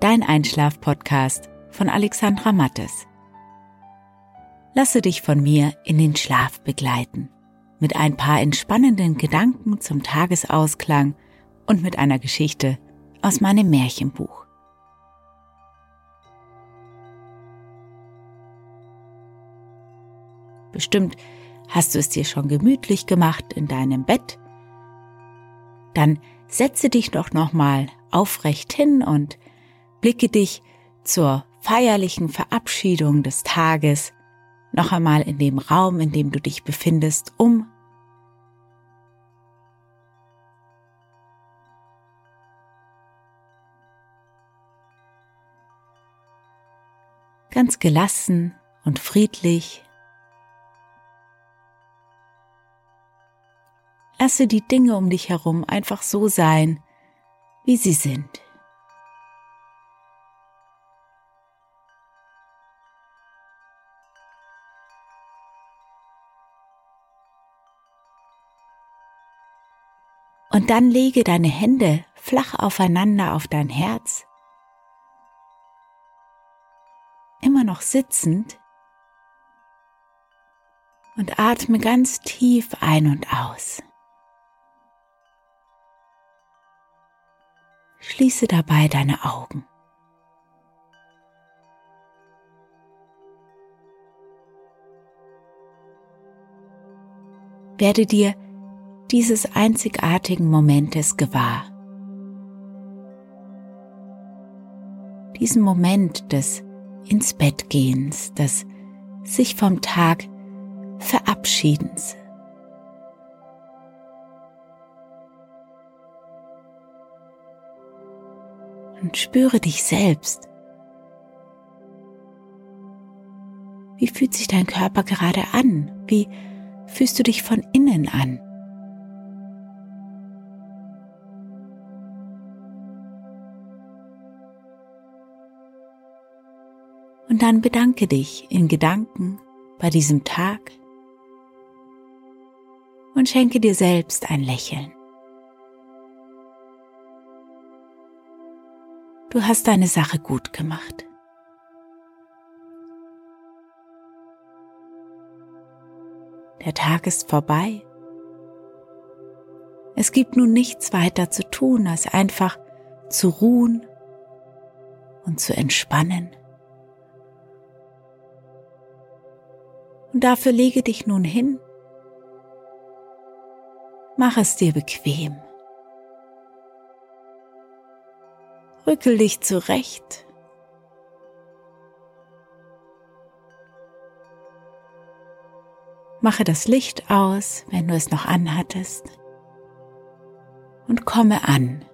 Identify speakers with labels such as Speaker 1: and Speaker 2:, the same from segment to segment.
Speaker 1: Dein Einschlaf-Podcast von Alexandra Mattes. Lasse dich von mir in den Schlaf begleiten. Mit ein paar entspannenden Gedanken zum Tagesausklang und mit einer Geschichte aus meinem Märchenbuch. Bestimmt hast du es dir schon gemütlich gemacht in deinem Bett. Dann setze dich doch nochmal aufrecht hin und blicke dich zur feierlichen Verabschiedung des Tages noch einmal in dem Raum, in dem du dich befindest, um. Ganz gelassen und friedlich. Lasse die Dinge um dich herum einfach so sein, wie sie sind. Und dann lege deine Hände flach aufeinander auf dein Herz. Immer noch sitzend. Und atme ganz tief ein und aus. Schließe dabei deine Augen. Werde dir dieses einzigartigen Momentes gewahr. Diesen Moment des ins Bett gehens, des sich vom Tag verabschiedens. Und spüre dich selbst. Wie fühlt sich dein Körper gerade an? Wie fühlst du dich von innen an? Und dann bedanke dich in Gedanken bei diesem Tag und schenke dir selbst ein Lächeln. Du hast deine Sache gut gemacht. Der Tag ist vorbei. Es gibt nun nichts weiter zu tun, als einfach zu ruhen und zu entspannen. Und dafür lege dich nun hin. Mach es dir bequem. Rückel dich zurecht. Mache das Licht aus, wenn du es noch anhattest. Und komme an.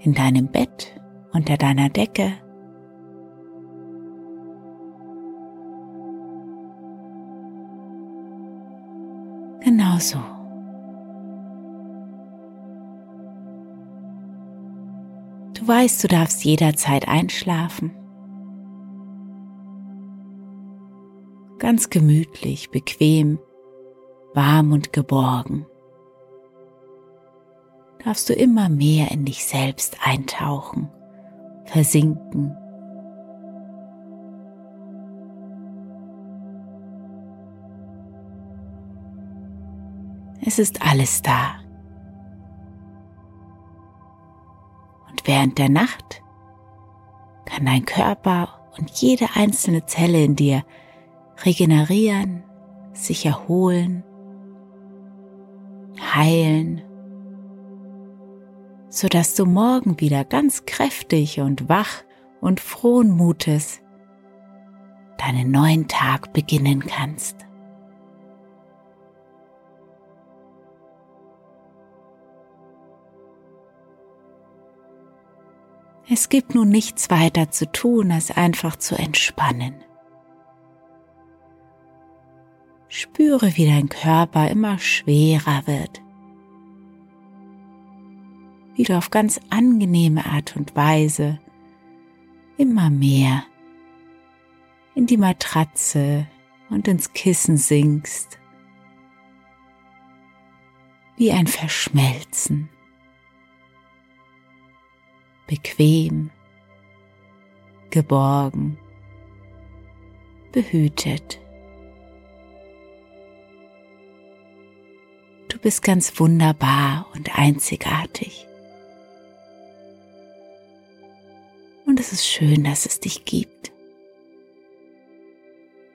Speaker 1: In deinem Bett, unter deiner Decke so. Du weißt, du darfst jederzeit einschlafen. Ganz gemütlich, bequem, warm und geborgen. Darfst du immer mehr in dich selbst eintauchen, versinken Es ist alles da. Und während der Nacht kann dein Körper und jede einzelne Zelle in dir regenerieren, sich erholen, heilen, sodass du morgen wieder ganz kräftig und wach und frohen Mutes deinen neuen Tag beginnen kannst. Es gibt nun nichts weiter zu tun, als einfach zu entspannen. Spüre, wie dein Körper immer schwerer wird, wie du auf ganz angenehme Art und Weise immer mehr in die Matratze und ins Kissen sinkst, wie ein Verschmelzen bequem, geborgen, behütet. Du bist ganz wunderbar und einzigartig. Und es ist schön, dass es dich gibt.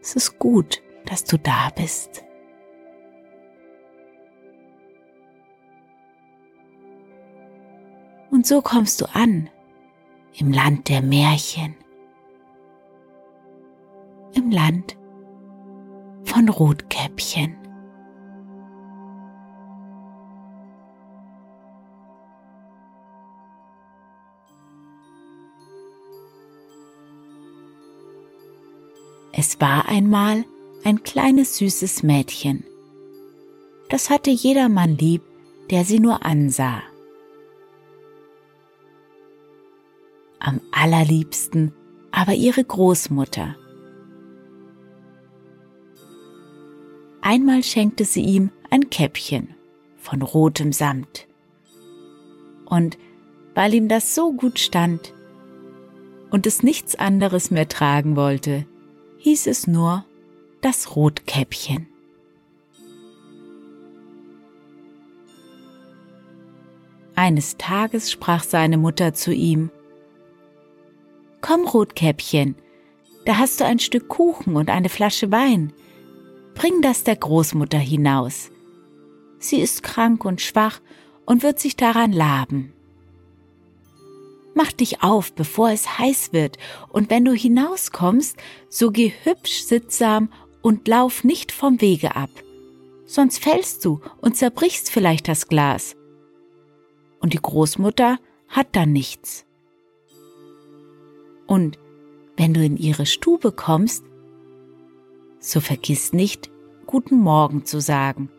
Speaker 1: Es ist gut, dass du da bist. Und so kommst du an im Land der Märchen, im Land von Rotkäppchen. Es war einmal ein kleines süßes Mädchen. Das hatte jedermann lieb, der sie nur ansah. Am allerliebsten aber ihre Großmutter. Einmal schenkte sie ihm ein Käppchen von rotem Samt. Und weil ihm das so gut stand und es nichts anderes mehr tragen wollte, hieß es nur das Rotkäppchen. Eines Tages sprach seine Mutter zu ihm, Komm, Rotkäppchen, da hast du ein Stück Kuchen und eine Flasche Wein. Bring das der Großmutter hinaus. Sie ist krank und schwach und wird sich daran laben. Mach dich auf, bevor es heiß wird, und wenn du hinauskommst, so geh hübsch sittsam und lauf nicht vom Wege ab, sonst fällst du und zerbrichst vielleicht das Glas. Und die Großmutter hat dann nichts. Und wenn du in ihre Stube kommst, so vergiss nicht, guten Morgen zu sagen.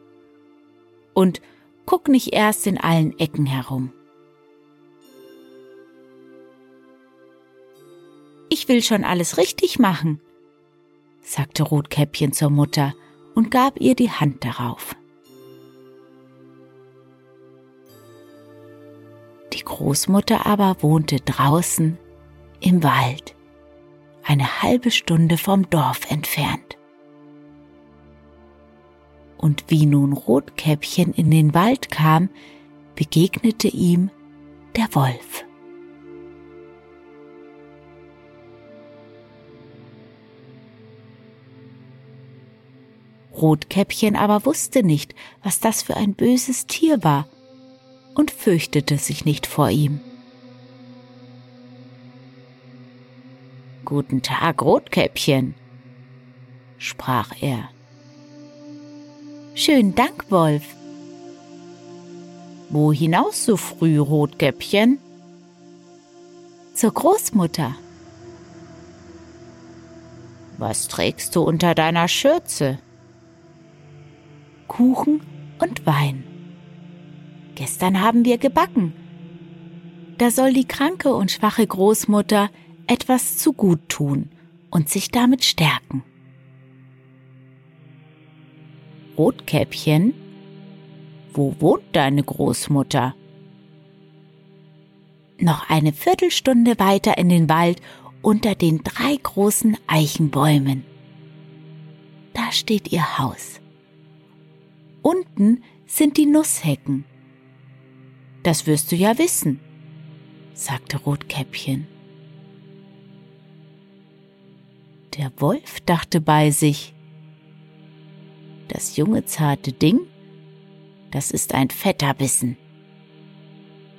Speaker 1: Und guck nicht erst in allen Ecken herum. Ich will schon alles richtig machen, sagte Rotkäppchen zur Mutter und gab ihr die Hand darauf. Die Großmutter aber wohnte draußen im Wald, eine halbe Stunde vom Dorf entfernt. Und wie nun Rotkäppchen in den Wald kam, begegnete ihm der Wolf. Rotkäppchen aber wusste nicht, was das für ein böses Tier war und fürchtete sich nicht vor ihm. Guten Tag, Rotkäppchen, sprach er. Schönen Dank, Wolf. Wo hinaus so früh, Rotkäppchen? Zur Großmutter. Was trägst du unter deiner Schürze? Kuchen und Wein. Gestern haben wir gebacken. Da soll die kranke und schwache Großmutter etwas zu gut tun und sich damit stärken. Rotkäppchen, wo wohnt deine Großmutter? Noch eine Viertelstunde weiter in den Wald unter den drei großen Eichenbäumen. Da steht ihr Haus. Unten sind die Nusshecken. Das wirst du ja wissen, sagte Rotkäppchen. Der Wolf dachte bei sich, das junge zarte Ding, das ist ein fetter Bissen.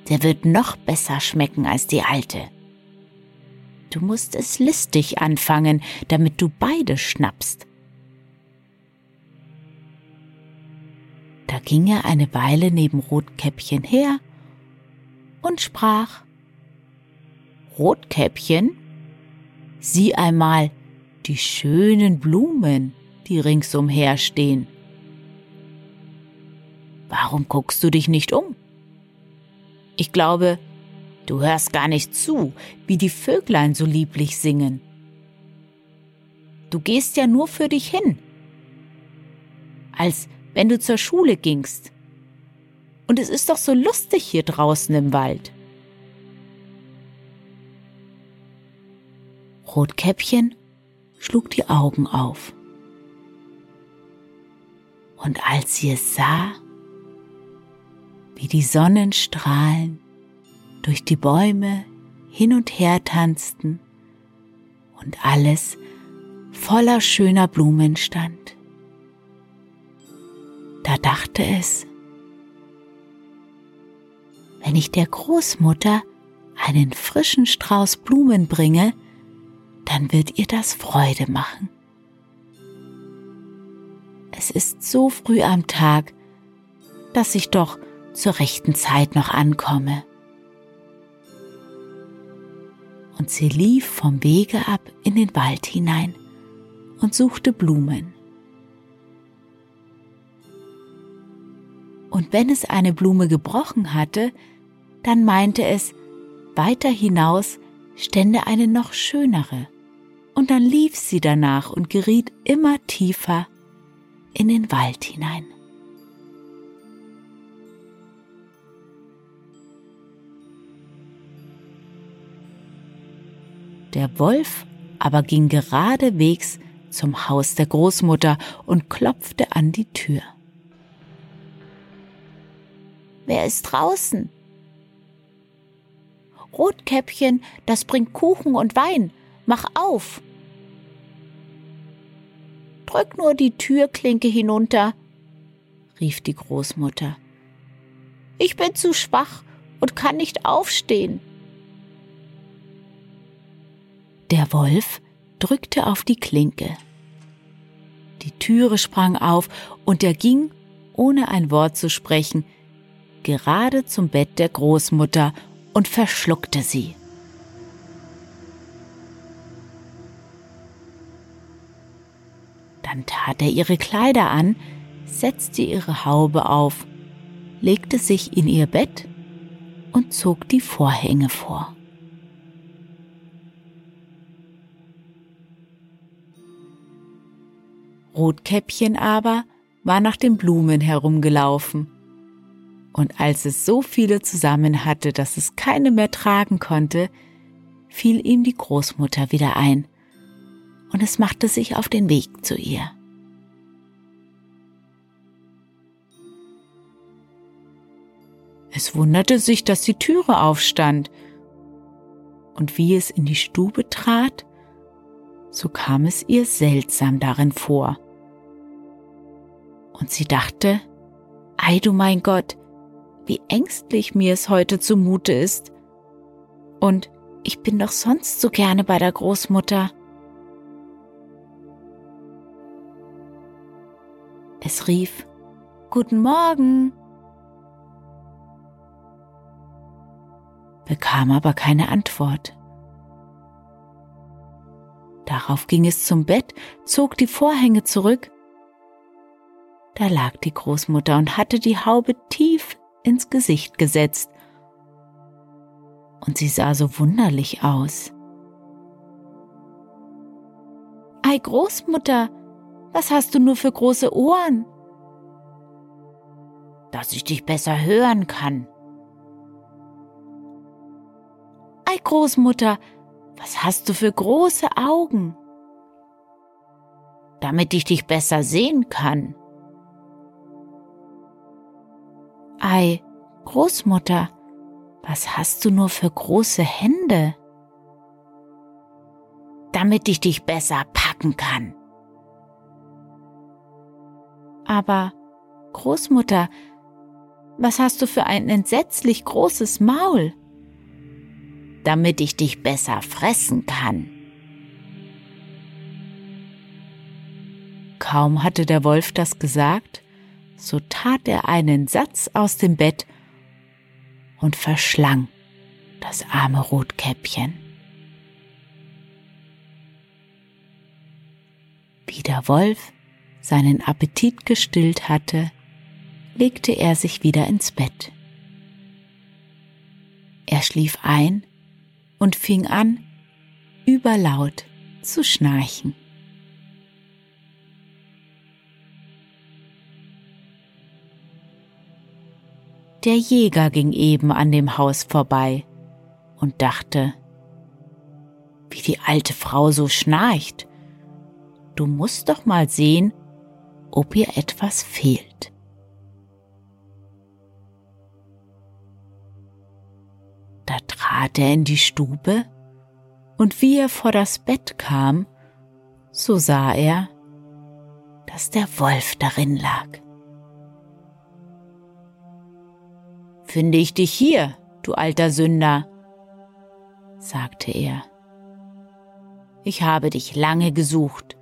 Speaker 1: Der wird noch besser schmecken als die alte. Du musst es listig anfangen, damit du beide schnappst. Da ging er eine Weile neben Rotkäppchen her und sprach Rotkäppchen, sieh einmal die schönen Blumen, die ringsumher stehen. Warum guckst du dich nicht um? Ich glaube, du hörst gar nicht zu, wie die Vöglein so lieblich singen. Du gehst ja nur für dich hin, als wenn du zur Schule gingst. Und es ist doch so lustig hier draußen im Wald. Rotkäppchen schlug die Augen auf. Und als sie es sah, wie die Sonnenstrahlen durch die Bäume hin und her tanzten und alles voller schöner Blumen stand, da dachte es, wenn ich der Großmutter einen frischen Strauß Blumen bringe, dann wird ihr das Freude machen. Es ist so früh am Tag, dass ich doch zur rechten Zeit noch ankomme. Und sie lief vom Wege ab in den Wald hinein und suchte Blumen. Und wenn es eine Blume gebrochen hatte, dann meinte es, weiter hinaus stände eine noch schönere. Und dann lief sie danach und geriet immer tiefer in den Wald hinein. Der Wolf aber ging geradewegs zum Haus der Großmutter und klopfte an die Tür. Wer ist draußen? Rotkäppchen, das bringt Kuchen und Wein. Mach auf. Drück nur die Türklinke hinunter, rief die Großmutter. Ich bin zu schwach und kann nicht aufstehen. Der Wolf drückte auf die Klinke. Die Türe sprang auf und er ging, ohne ein Wort zu sprechen, gerade zum Bett der Großmutter und verschluckte sie. Tat er ihre Kleider an, setzte ihre Haube auf, legte sich in ihr Bett und zog die Vorhänge vor. Rotkäppchen aber war nach den Blumen herumgelaufen. Und als es so viele zusammen hatte, dass es keine mehr tragen konnte, fiel ihm die Großmutter wieder ein, und es machte sich auf den Weg zu ihr. Es wunderte sich, dass die Türe aufstand, und wie es in die Stube trat, so kam es ihr seltsam darin vor. Und sie dachte, ei du mein Gott, wie ängstlich mir es heute zumute ist. Und ich bin doch sonst so gerne bei der Großmutter. Es rief, Guten Morgen, bekam aber keine Antwort. Darauf ging es zum Bett, zog die Vorhänge zurück. Da lag die Großmutter und hatte die Haube tief ins Gesicht gesetzt. Und sie sah so wunderlich aus. Ei, Großmutter, was hast du nur für große Ohren? Dass ich dich besser hören kann. Großmutter, was hast du für große Augen? Damit ich dich besser sehen kann. Ei, Großmutter, was hast du nur für große Hände? Damit ich dich besser packen kann. Aber, Großmutter, was hast du für ein entsetzlich großes Maul? Damit ich dich besser fressen kann. Kaum hatte der Wolf das gesagt, so tat er einen Satz aus dem Bett und verschlang das arme Rotkäppchen. Wie der Wolf seinen Appetit gestillt hatte, legte er sich wieder ins Bett. Er schlief ein und fing an, überlaut zu schnarchen. Der Jäger ging eben an dem Haus vorbei und dachte, wie die alte Frau so schnarcht. Du musst doch mal sehen, ob ihr etwas fehlt. Da trat er in die Stube, und wie er vor das Bett kam, so sah er, dass der Wolf darin lag. Finde ich dich hier, du alter Sünder, sagte er. Ich habe dich lange gesucht.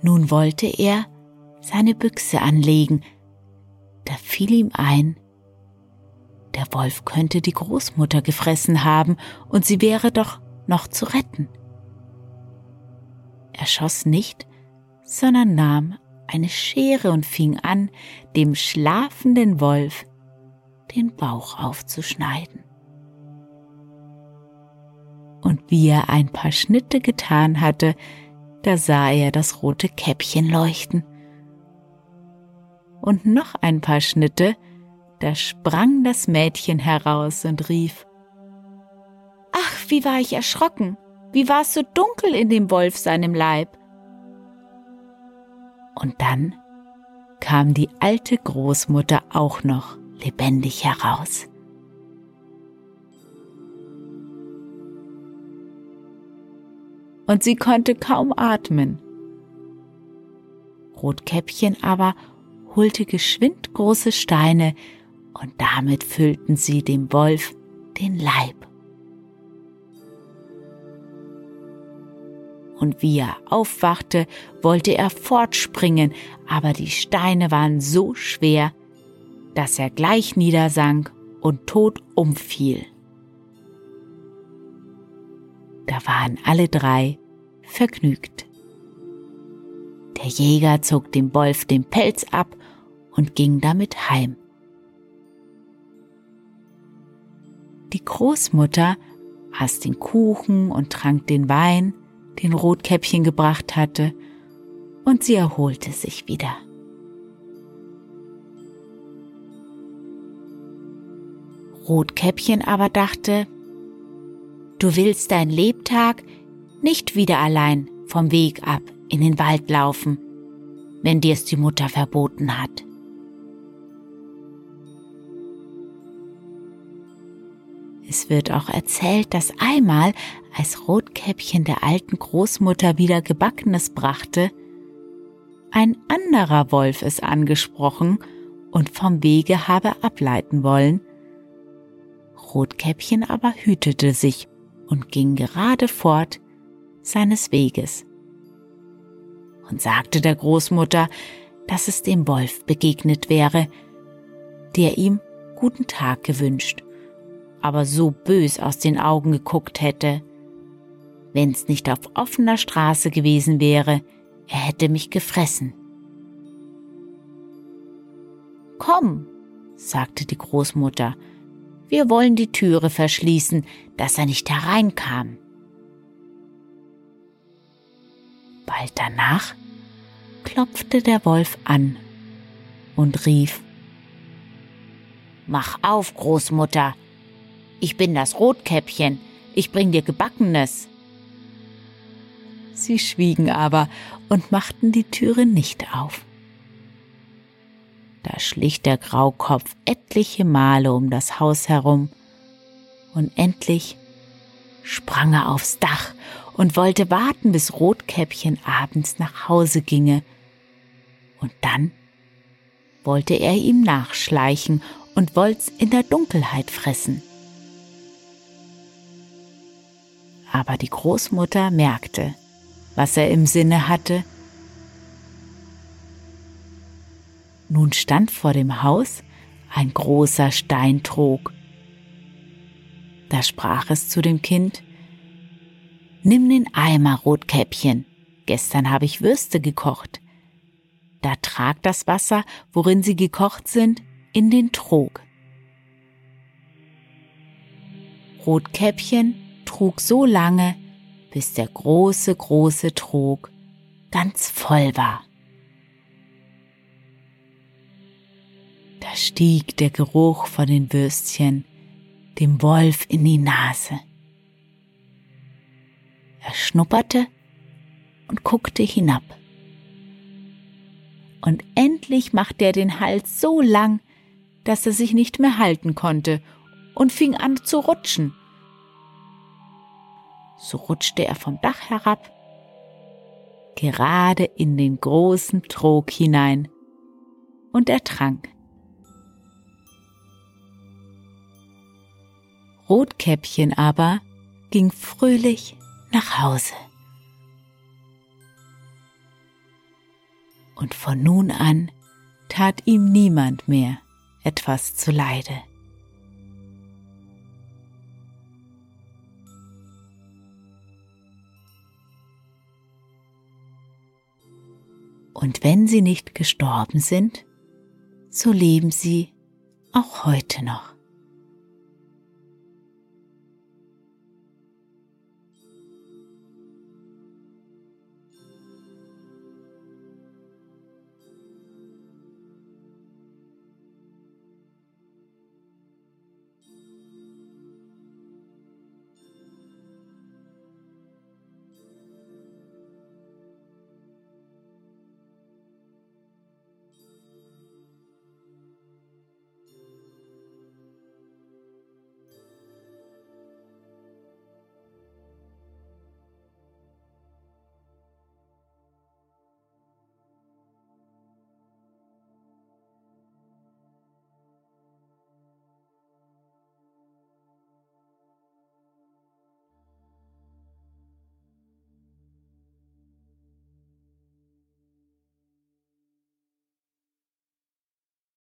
Speaker 1: Nun wollte er seine Büchse anlegen, da fiel ihm ein, der Wolf könnte die Großmutter gefressen haben und sie wäre doch noch zu retten. Er schoss nicht, sondern nahm eine Schere und fing an, dem schlafenden Wolf den Bauch aufzuschneiden. Und wie er ein paar Schnitte getan hatte, da sah er das rote Käppchen leuchten. Und noch ein paar Schnitte, da sprang das Mädchen heraus und rief Ach, wie war ich erschrocken, wie war es so dunkel in dem Wolf seinem Leib. Und dann kam die alte Großmutter auch noch lebendig heraus. Und sie konnte kaum atmen. Rotkäppchen aber holte geschwind große Steine, und damit füllten sie dem Wolf den Leib. und wie er aufwachte, wollte er fortspringen, aber die Steine waren so schwer, dass er gleich niedersank und tot umfiel. Da waren alle drei vergnügt. Der Jäger zog dem Wolf den Pelz ab und ging damit heim. Die Großmutter aß den Kuchen und trank den Wein, den Rotkäppchen gebracht hatte, und sie erholte sich wieder. Rotkäppchen aber dachte, du willst dein Lebtag nicht wieder allein vom Weg ab in den Wald laufen, wenn dir's die Mutter verboten hat. Es wird auch erzählt, dass einmal, als Rotkäppchen der alten Großmutter wieder Gebackenes brachte, ein anderer Wolf es angesprochen und vom Wege habe ableiten wollen. Rotkäppchen aber hütete sich und ging gerade fort seines Weges und sagte der Großmutter, dass es dem Wolf begegnet wäre, der ihm guten Tag gewünscht aber so bös aus den Augen geguckt hätte. Wenn's nicht auf offener Straße gewesen wäre, er hätte mich gefressen. Komm, sagte die Großmutter, wir wollen die Türe verschließen, dass er nicht hereinkam. Bald danach klopfte der Wolf an und rief Mach auf, Großmutter, ich bin das Rotkäppchen, ich bring dir Gebackenes. Sie schwiegen aber und machten die Türe nicht auf. Da schlich der Graukopf etliche Male um das Haus herum, und endlich sprang er aufs Dach und wollte warten, bis Rotkäppchen abends nach Hause ginge. Und dann wollte er ihm nachschleichen und wollt's in der Dunkelheit fressen. Aber die Großmutter merkte, was er im Sinne hatte. Nun stand vor dem Haus ein großer Steintrog. Da sprach es zu dem Kind, Nimm den Eimer, Rotkäppchen, gestern habe ich Würste gekocht. Da trag das Wasser, worin sie gekocht sind, in den Trog. Rotkäppchen trug so lange, bis der große, große Trog ganz voll war. Da stieg der Geruch von den Würstchen dem Wolf in die Nase. Er schnupperte und guckte hinab. Und endlich machte er den Hals so lang, dass er sich nicht mehr halten konnte und fing an zu rutschen so rutschte er vom Dach herab, gerade in den großen Trog hinein, und ertrank. Rotkäppchen aber ging fröhlich nach Hause. Und von nun an tat ihm niemand mehr etwas zuleide. Und wenn sie nicht gestorben sind, so leben sie auch heute noch.